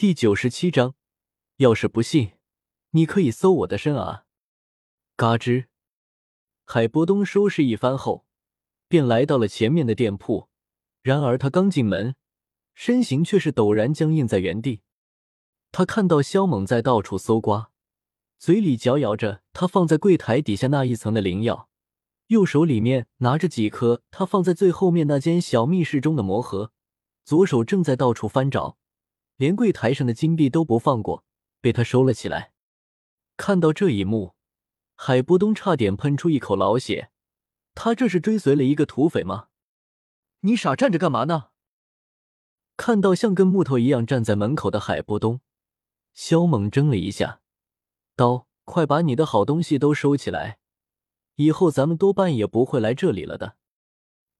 第九十七章，要是不信，你可以搜我的身啊！嘎吱，海波东收拾一番后，便来到了前面的店铺。然而他刚进门，身形却是陡然僵硬在原地。他看到萧猛在到处搜刮，嘴里嚼咬着他放在柜台底下那一层的灵药，右手里面拿着几颗他放在最后面那间小密室中的魔盒，左手正在到处翻找，连柜台上的金币都不放过，被他收了起来。看到这一幕，海波东差点喷出一口老血。他这是追随了一个土匪吗？你傻站着干嘛呢？看到像根木头一样站在门口的海波东。萧猛怔了一下，道：“快把你的好东西都收起来，以后咱们多半也不会来这里了的。”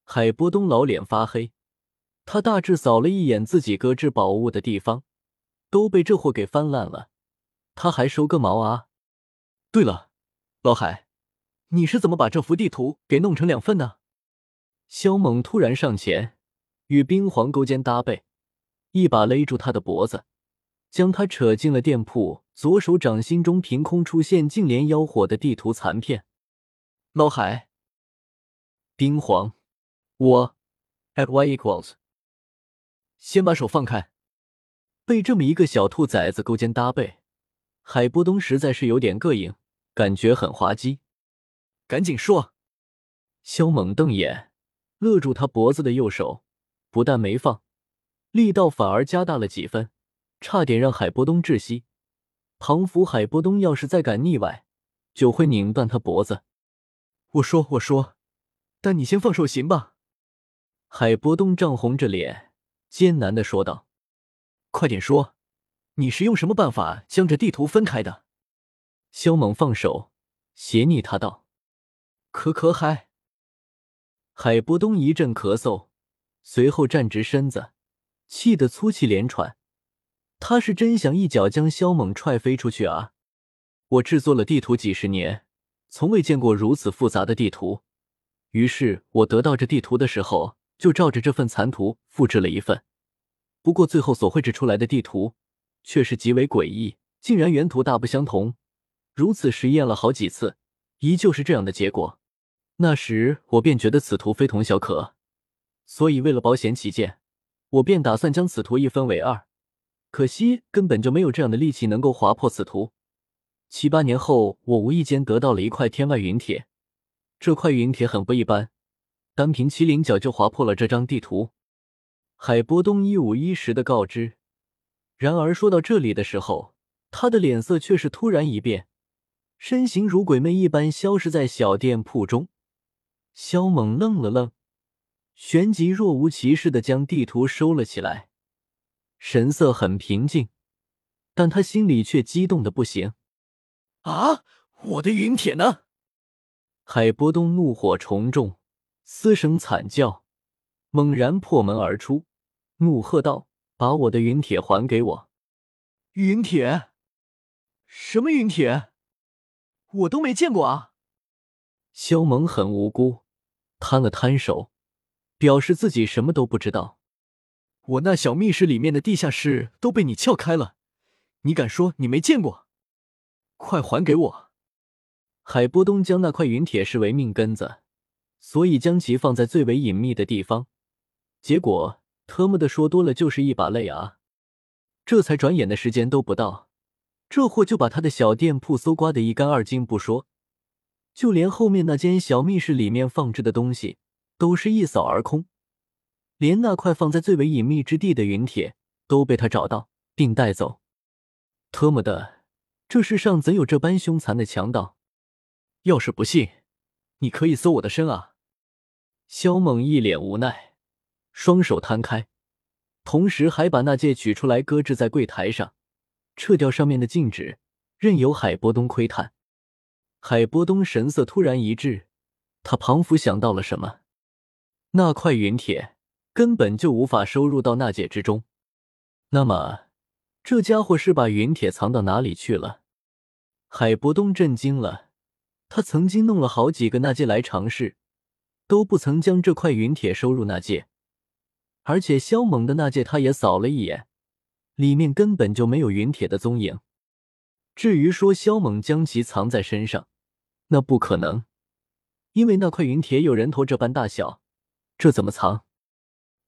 海波东老脸发黑，他大致扫了一眼自己搁置宝物的地方，都被这货给翻烂了，他还收个毛啊！对了，老海，你是怎么把这幅地图给弄成两份的？萧猛突然上前，与冰皇勾肩搭背，一把勒住他的脖子。将他扯进了店铺，左手掌心中凭空出现净莲妖火的地图残片。老海，冰皇，我，at y equals，先把手放开。被这么一个小兔崽子勾肩搭背，海波东实在是有点膈应，感觉很滑稽。赶紧说！萧猛瞪眼，勒住他脖子的右手不但没放，力道反而加大了几分。差点让海波东窒息，庞福海波东要是再敢腻歪，就会拧断他脖子。我说我说，但你先放手行吧？海波东涨红着脸，艰难的说道：“快点说，你是用什么办法将这地图分开的？”萧猛放手，斜睨他道：“可可海。”海波东一阵咳嗽，随后站直身子，气得粗气连喘。他是真想一脚将萧猛踹飞出去啊！我制作了地图几十年，从未见过如此复杂的地图。于是我得到这地图的时候，就照着这份残图复制了一份。不过最后所绘制出来的地图却是极为诡异，竟然原图大不相同。如此实验了好几次，依旧是这样的结果。那时我便觉得此图非同小可，所以为了保险起见，我便打算将此图一分为二。可惜根本就没有这样的力气能够划破此图。七八年后，我无意间得到了一块天外云铁，这块云铁很不一般，单凭麒麟角就划破了这张地图。海波东一五一十的告知。然而说到这里的时候，他的脸色却是突然一变，身形如鬼魅一般消失在小店铺中。萧猛愣了愣，旋即若无其事的将地图收了起来。神色很平静，但他心里却激动的不行。啊！我的云铁呢？海波东怒火重重，嘶声惨叫，猛然破门而出，怒喝道：“把我的云铁还给我！”云铁？什么云铁？我都没见过啊！萧猛很无辜，摊了摊手，表示自己什么都不知道。我那小密室里面的地下室都被你撬开了，你敢说你没见过？快还给我！海波东将那块云铁视为命根子，所以将其放在最为隐秘的地方。结果特么的说多了就是一把泪啊！这才转眼的时间都不到，这货就把他的小店铺搜刮的一干二净不说，就连后面那间小密室里面放置的东西都是一扫而空。连那块放在最为隐秘之地的云铁都被他找到并带走，特么的，这世上怎有这般凶残的强盗？要是不信，你可以搜我的身啊！萧猛一脸无奈，双手摊开，同时还把那戒取出来搁置在柜台上，撤掉上面的禁止，任由海波东窥探。海波东神色突然一滞，他仿佛想到了什么，那块云铁。根本就无法收入到那戒之中。那么，这家伙是把云铁藏到哪里去了？海波东震惊了。他曾经弄了好几个纳戒来尝试，都不曾将这块云铁收入纳戒。而且萧猛的纳戒他也扫了一眼，里面根本就没有陨铁的踪影。至于说萧猛将其藏在身上，那不可能，因为那块陨铁有人头这般大小，这怎么藏？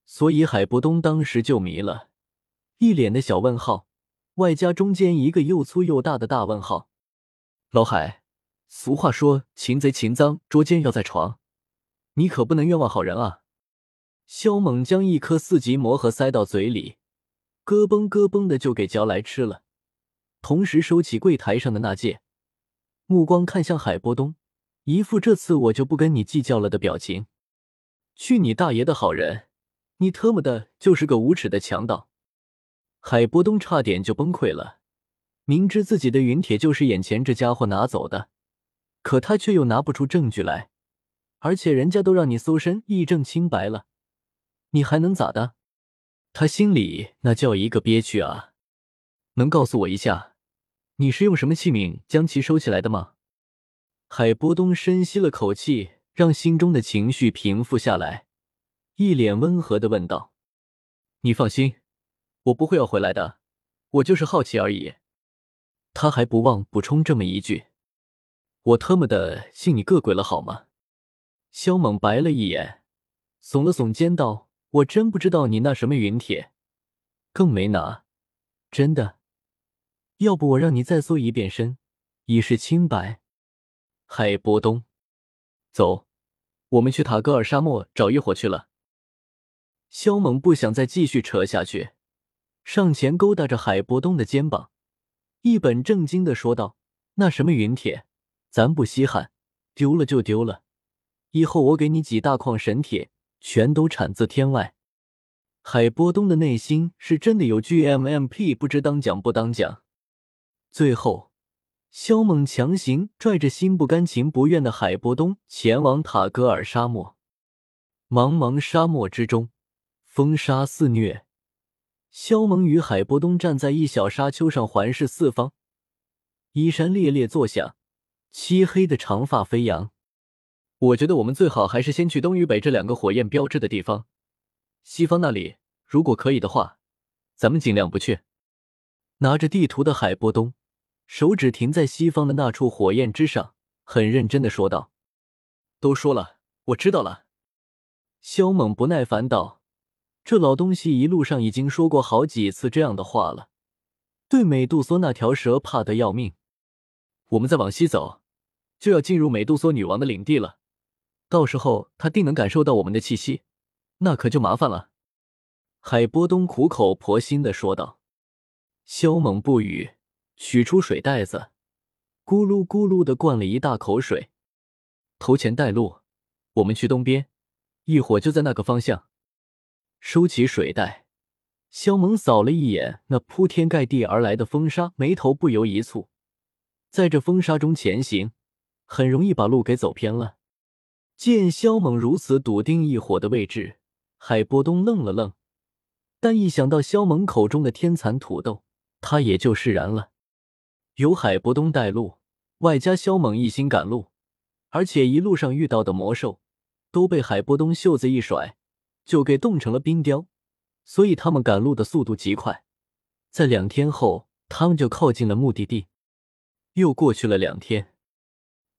所以海波东当时就迷了，一脸的小问号，外加中间一个又粗又大的大问号。老海，俗话说擒贼擒赃，捉奸要在床，你可不能冤枉好人啊！萧猛将一颗四级魔核塞到嘴里，咯嘣咯嘣的就给嚼来吃了，同时收起柜台上的那戒，目光看向海波东，一副这次我就不跟你计较了的表情。去你大爷的好人！你特么的就是个无耻的强盗！海波东差点就崩溃了。明知自己的陨铁就是眼前这家伙拿走的，可他却又拿不出证据来，而且人家都让你搜身义正清白了，你还能咋的？他心里那叫一个憋屈啊！能告诉我一下，你是用什么器皿将其收起来的吗？海波东深吸了口气，让心中的情绪平复下来。一脸温和的问道：“你放心，我不会要回来的，我就是好奇而已。”他还不忘补充这么一句：“我特么的信你个鬼了，好吗？”萧猛白了一眼，耸了耸肩道：“我真不知道你那什么陨铁，更没拿，真的。要不我让你再搜一遍身，以示清白。”海波东，走，我们去塔戈尔沙漠找异火去了。萧猛不想再继续扯下去，上前勾搭着海波东的肩膀，一本正经的说道：“那什么陨铁，咱不稀罕，丢了就丢了。以后我给你几大矿神铁，全都产自天外。”海波东的内心是真的有 GMMP，不知当讲不当讲。最后，萧猛强行拽着心不甘情不愿的海波东前往塔戈尔沙漠。茫茫沙漠之中。风沙肆虐，萧猛与海波东站在一小沙丘上，环视四方。衣衫猎猎作响，漆黑的长发飞扬。我觉得我们最好还是先去东与北这两个火焰标志的地方。西方那里，如果可以的话，咱们尽量不去。拿着地图的海波东，手指停在西方的那处火焰之上，很认真的说道：“都说了，我知道了。”萧猛不耐烦道。这老东西一路上已经说过好几次这样的话了，对美杜莎那条蛇怕得要命。我们再往西走，就要进入美杜莎女王的领地了，到时候他定能感受到我们的气息，那可就麻烦了。海波东苦口婆心的说道。萧猛不语，取出水袋子，咕噜咕噜的灌了一大口水。头前带路，我们去东边，一会就在那个方向。收起水袋，萧猛扫了一眼那铺天盖地而来的风沙，眉头不由一蹙。在这风沙中前行，很容易把路给走偏了。见萧猛如此笃定异火的位置，海波东愣了愣，但一想到萧猛口中的天蚕土豆，他也就释然了。有海波东带路，外加萧猛一心赶路，而且一路上遇到的魔兽都被海波东袖子一甩。就给冻成了冰雕，所以他们赶路的速度极快。在两天后，他们就靠近了目的地。又过去了两天，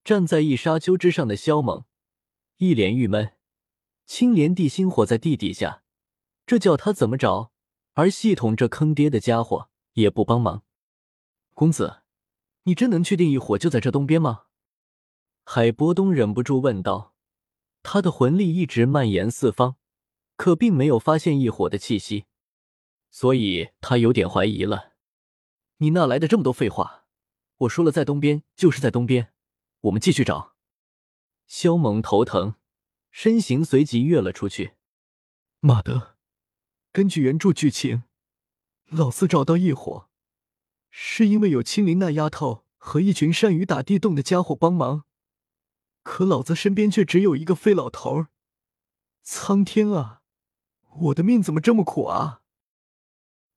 站在一沙丘之上的萧猛一脸郁闷。青莲地心火在地底下，这叫他怎么找？而系统这坑爹的家伙也不帮忙。公子，你真能确定异火就在这东边吗？海波东忍不住问道。他的魂力一直蔓延四方。可并没有发现异火的气息，所以他有点怀疑了。你哪来的这么多废话？我说了，在东边就是在东边，我们继续找。萧猛头疼，身形随即跃了出去。妈的！根据原著剧情，老四找到异火，是因为有青灵那丫头和一群善于打地洞的家伙帮忙，可老子身边却只有一个废老头儿。苍天啊！我的命怎么这么苦啊！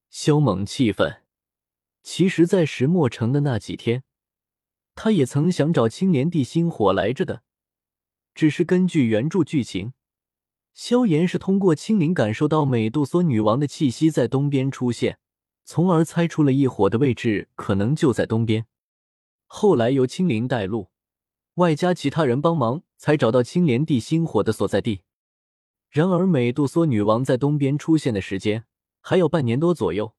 萧猛气愤。其实，在石墨城的那几天，他也曾想找青莲地心火来着的。只是根据原著剧情，萧炎是通过青灵感受到美杜莎女王的气息在东边出现，从而猜出了异火的位置可能就在东边。后来由青灵带路，外加其他人帮忙，才找到青莲地心火的所在地。然而，美杜莎女王在东边出现的时间还有半年多左右，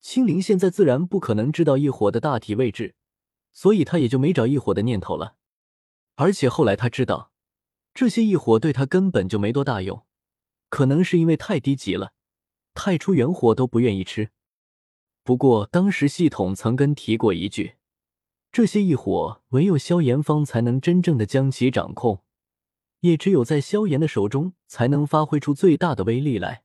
青灵现在自然不可能知道异火的大体位置，所以他也就没找异火的念头了。而且后来他知道，这些异火对他根本就没多大用，可能是因为太低级了，太初元火都不愿意吃。不过当时系统曾跟提过一句，这些异火唯有萧炎方才能真正的将其掌控。也只有在萧炎的手中，才能发挥出最大的威力来。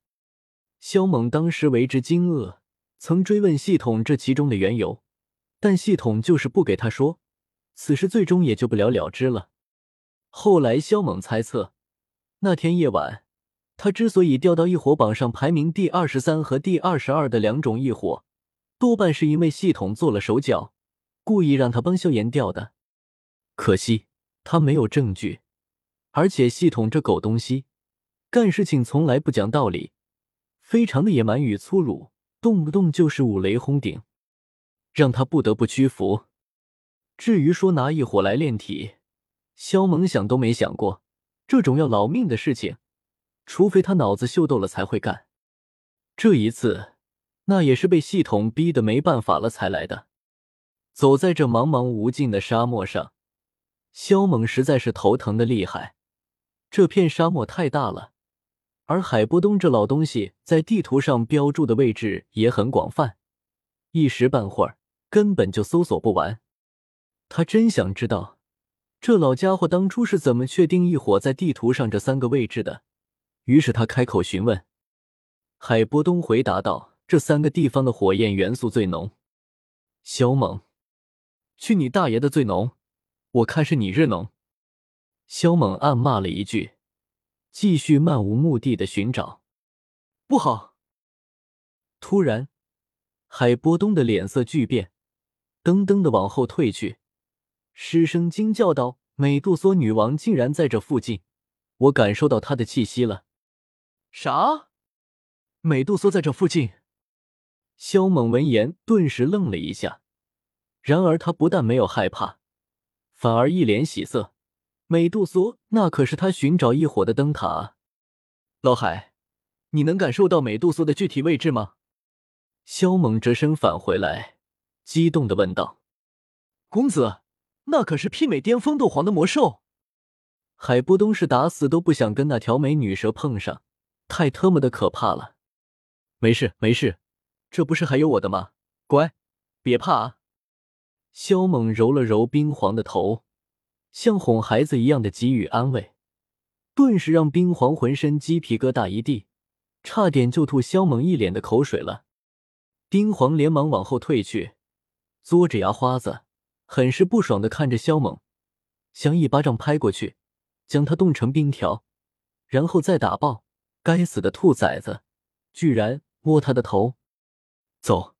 萧猛当时为之惊愕，曾追问系统这其中的缘由，但系统就是不给他说。此事最终也就不了了之了。后来萧猛猜测，那天夜晚，他之所以掉到异火榜上排名第二十三和第二十二的两种异火，多半是因为系统做了手脚，故意让他帮萧炎掉的。可惜他没有证据。而且系统这狗东西，干事情从来不讲道理，非常的野蛮与粗鲁，动不动就是五雷轰顶，让他不得不屈服。至于说拿异火来炼体，萧猛想都没想过，这种要老命的事情，除非他脑子秀逗了才会干。这一次，那也是被系统逼得没办法了才来的。走在这茫茫无尽的沙漠上，萧猛实在是头疼的厉害。这片沙漠太大了，而海波东这老东西在地图上标注的位置也很广泛，一时半会儿根本就搜索不完。他真想知道，这老家伙当初是怎么确定异火在地图上这三个位置的。于是他开口询问，海波东回答道：“这三个地方的火焰元素最浓。”萧猛，去你大爷的最浓！我看是你日浓。萧猛暗骂了一句，继续漫无目的的寻找。不好！突然，海波东的脸色巨变，噔噔的往后退去，失声惊叫道：“美杜莎女王竟然在这附近！我感受到她的气息了。”啥？美杜莎在这附近？萧猛闻言顿时愣了一下，然而他不但没有害怕，反而一脸喜色。美杜莎，那可是他寻找异火的灯塔啊。老海，你能感受到美杜莎的具体位置吗？萧猛折身返回来，激动的问道：“公子，那可是媲美巅峰斗皇的魔兽。”海波东是打死都不想跟那条美女蛇碰上，太特么的可怕了。没事没事，这不是还有我的吗？乖，别怕啊。萧猛揉了揉冰皇的头。像哄孩子一样的给予安慰，顿时让冰皇浑身鸡皮疙瘩一地，差点就吐萧猛一脸的口水了。冰皇连忙往后退去，嘬着牙花子，很是不爽的看着萧猛，想一巴掌拍过去，将他冻成冰条，然后再打爆。该死的兔崽子，居然摸他的头！走，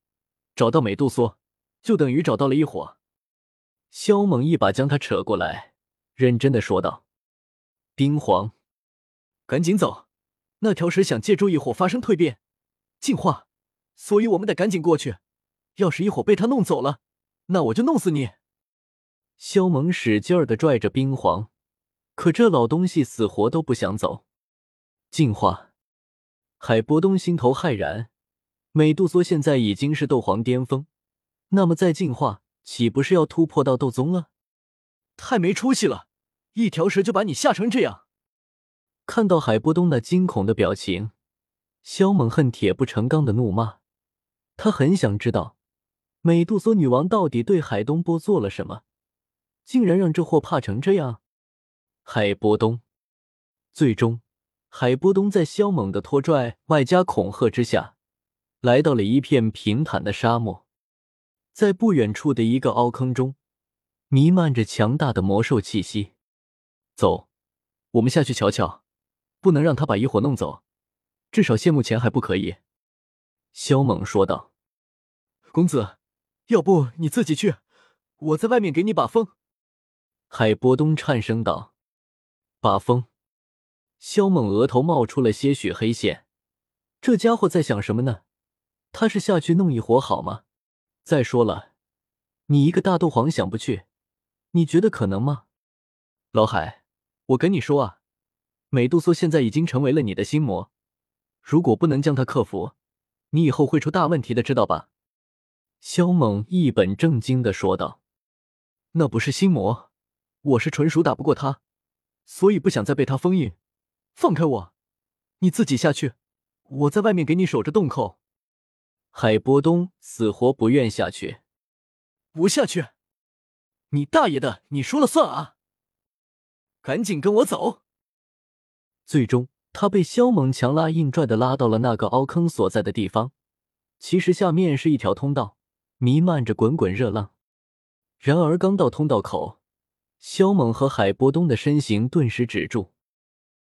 找到美杜莎，就等于找到了一伙。萧猛一把将他扯过来，认真的说道：“冰皇，赶紧走！那条蛇想借助异火发生蜕变、进化，所以我们得赶紧过去。要是一伙被他弄走了，那我就弄死你！”萧猛使劲儿的拽着冰皇，可这老东西死活都不想走。进化，海波东心头骇然，美杜莎现在已经是斗皇巅峰，那么再进化。岂不是要突破到斗宗了？太没出息了！一条蛇就把你吓成这样。看到海波东那惊恐的表情，萧猛恨铁不成钢的怒骂。他很想知道，美杜莎女王到底对海东波做了什么，竟然让这货怕成这样。海波东，最终，海波东在萧猛的拖拽外加恐吓之下，来到了一片平坦的沙漠。在不远处的一个凹坑中，弥漫着强大的魔兽气息。走，我们下去瞧瞧，不能让他把异火弄走，至少现目前还不可以。”萧猛说道。“公子，要不你自己去，我在外面给你把风。”海波东颤声道。“把风？”萧猛额头冒出了些许黑线，这家伙在想什么呢？他是下去弄一伙好吗？再说了，你一个大斗皇想不去，你觉得可能吗？老海，我跟你说啊，美杜莎现在已经成为了你的心魔，如果不能将他克服，你以后会出大问题的，知道吧？萧猛一本正经的说道：“那不是心魔，我是纯属打不过他，所以不想再被他封印。放开我，你自己下去，我在外面给你守着洞口。”海波东死活不愿下去，不下去，你大爷的，你说了算啊！赶紧跟我走！最终，他被萧猛强拉硬拽的拉到了那个凹坑所在的地方。其实下面是一条通道，弥漫着滚滚热浪。然而刚到通道口，肖猛和海波东的身形顿时止住。